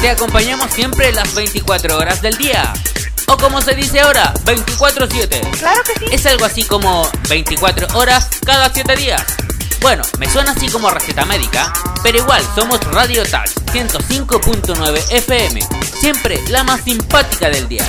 te acompañamos siempre las 24 horas del día. O como se dice ahora, 24-7. Claro que sí. Es algo así como 24 horas cada 7 días. Bueno, me suena así como receta médica, pero igual somos Radio Touch 105.9 FM, siempre la más simpática del día.